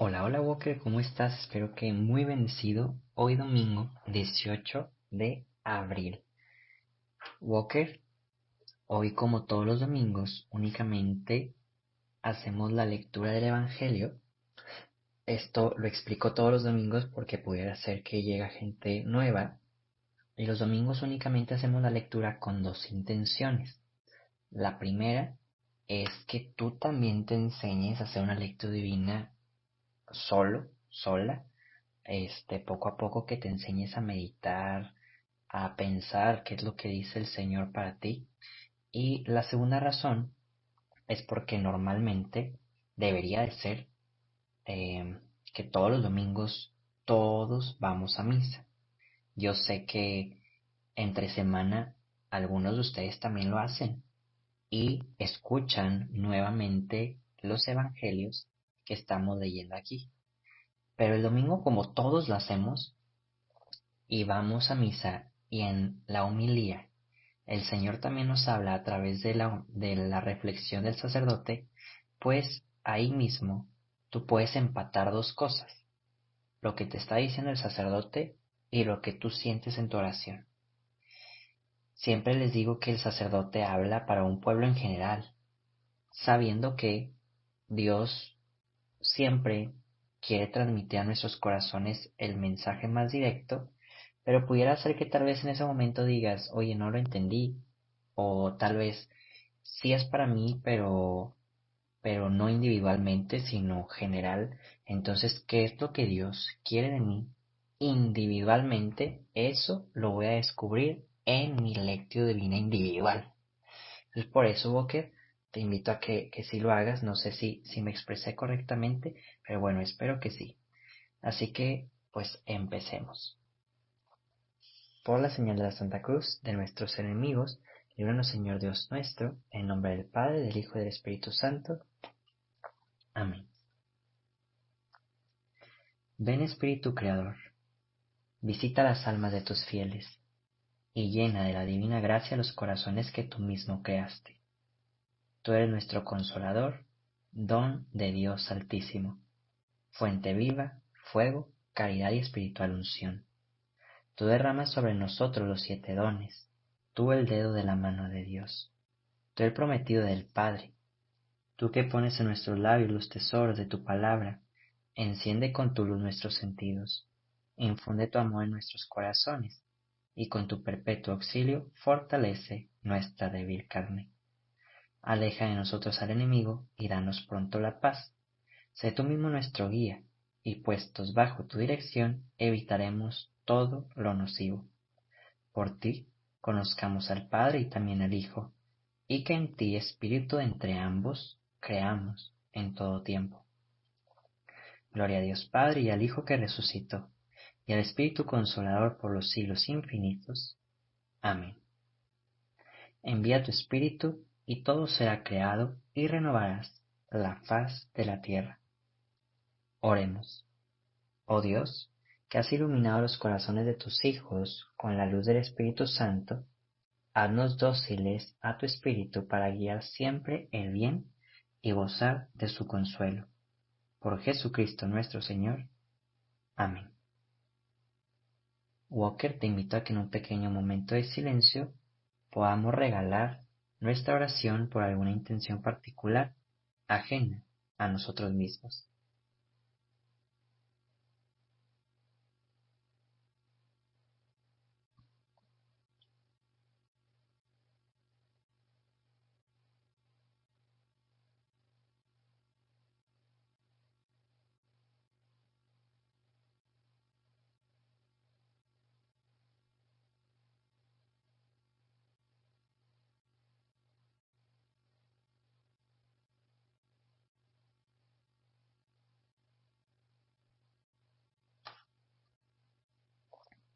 Hola, hola Walker, ¿cómo estás? Espero que muy bendecido. Hoy domingo 18 de abril. Walker, hoy como todos los domingos únicamente hacemos la lectura del Evangelio. Esto lo explico todos los domingos porque pudiera ser que llegue gente nueva. Y los domingos únicamente hacemos la lectura con dos intenciones. La primera es que tú también te enseñes a hacer una lectura divina solo, sola, este, poco a poco que te enseñes a meditar, a pensar qué es lo que dice el Señor para ti. Y la segunda razón es porque normalmente debería de ser eh, que todos los domingos todos vamos a misa. Yo sé que entre semana algunos de ustedes también lo hacen y escuchan nuevamente los evangelios que estamos leyendo aquí. Pero el domingo, como todos lo hacemos, y vamos a misa y en la humilía, el Señor también nos habla a través de la, de la reflexión del sacerdote, pues ahí mismo tú puedes empatar dos cosas, lo que te está diciendo el sacerdote y lo que tú sientes en tu oración. Siempre les digo que el sacerdote habla para un pueblo en general, sabiendo que Dios siempre quiere transmitir a nuestros corazones el mensaje más directo, pero pudiera ser que tal vez en ese momento digas, oye, no lo entendí, o tal vez sí es para mí, pero pero no individualmente, sino general. Entonces, ¿qué es lo que Dios quiere de mí? Individualmente, eso lo voy a descubrir en mi lectio divina individual. Entonces, por eso, Boker, te invito a que, que sí lo hagas. No sé si, si me expresé correctamente, pero bueno, espero que sí. Así que, pues empecemos. Por la señal de la Santa Cruz, de nuestros enemigos, líbranos Señor Dios nuestro, en nombre del Padre, del Hijo y del Espíritu Santo. Amén. Ven Espíritu Creador, visita las almas de tus fieles, y llena de la divina gracia los corazones que tú mismo creaste. Tú eres nuestro consolador, don de Dios Altísimo, fuente viva, fuego, caridad y espiritual unción. Tú derramas sobre nosotros los siete dones, tú el dedo de la mano de Dios, tú el prometido del Padre, tú que pones en nuestros labios los tesoros de tu palabra, enciende con tu luz nuestros sentidos, infunde tu amor en nuestros corazones, y con tu perpetuo auxilio fortalece nuestra débil carne. Aleja de nosotros al enemigo y danos pronto la paz. Sé tú mismo nuestro guía, y puestos bajo tu dirección evitaremos todo lo nocivo. Por ti conozcamos al Padre y también al Hijo, y que en ti, Espíritu, entre ambos, creamos en todo tiempo. Gloria a Dios Padre y al Hijo que resucitó, y al Espíritu Consolador por los siglos infinitos. Amén. Envía tu Espíritu, y todo será creado, y renovarás la faz de la tierra. Oremos. Oh Dios, que has iluminado los corazones de tus hijos con la luz del Espíritu Santo, haznos dóciles a tu Espíritu para guiar siempre el bien y gozar de su consuelo. Por Jesucristo nuestro Señor. Amén. Walker te invito a que en un pequeño momento de silencio podamos regalar nuestra oración por alguna intención particular ajena a nosotros mismos.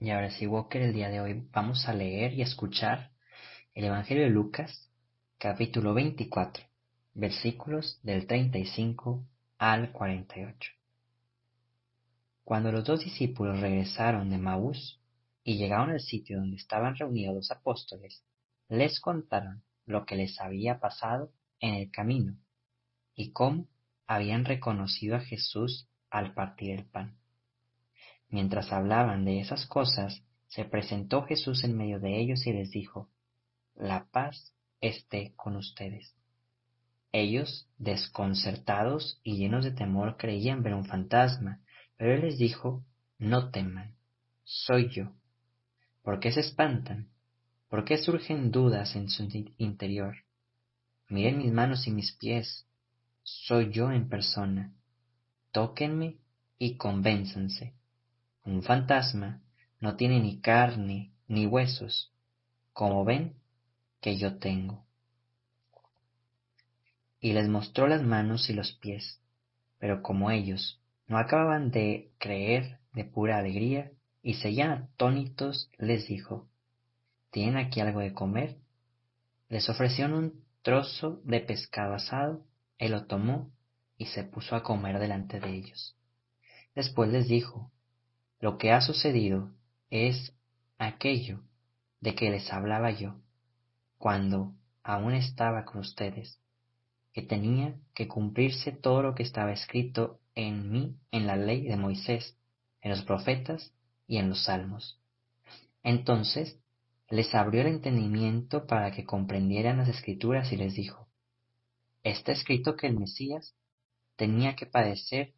Y ahora sí, Walker, el día de hoy vamos a leer y escuchar el Evangelio de Lucas, capítulo 24, versículos del 35 al 48. Cuando los dos discípulos regresaron de Maús y llegaron al sitio donde estaban reunidos los apóstoles, les contaron lo que les había pasado en el camino y cómo habían reconocido a Jesús al partir el pan. Mientras hablaban de esas cosas, se presentó Jesús en medio de ellos y les dijo, La paz esté con ustedes. Ellos, desconcertados y llenos de temor, creían ver un fantasma, pero él les dijo, No teman, soy yo. ¿Por qué se espantan? ¿Por qué surgen dudas en su interior? Miren mis manos y mis pies, soy yo en persona. Tóquenme y convénzanse. Un fantasma no tiene ni carne ni huesos, como ven que yo tengo. Y les mostró las manos y los pies, pero como ellos no acababan de creer de pura alegría y seguían atónitos, les dijo, ¿Tienen aquí algo de comer? Les ofrecieron un trozo de pescado asado, él lo tomó y se puso a comer delante de ellos. Después les dijo, lo que ha sucedido es aquello de que les hablaba yo, cuando aún estaba con ustedes, que tenía que cumplirse todo lo que estaba escrito en mí en la ley de Moisés, en los profetas y en los salmos. Entonces les abrió el entendimiento para que comprendieran las escrituras y les dijo, está escrito que el Mesías tenía que padecer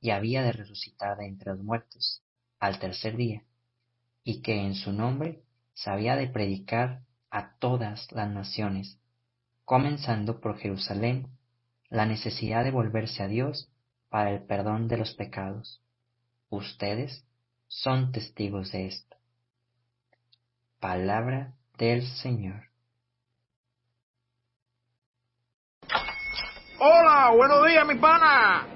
y había de resucitar de entre los muertos al tercer día, y que en su nombre se había de predicar a todas las naciones, comenzando por Jerusalén, la necesidad de volverse a Dios para el perdón de los pecados. Ustedes son testigos de esto. Palabra del Señor. Hola, buenos días, mi pana.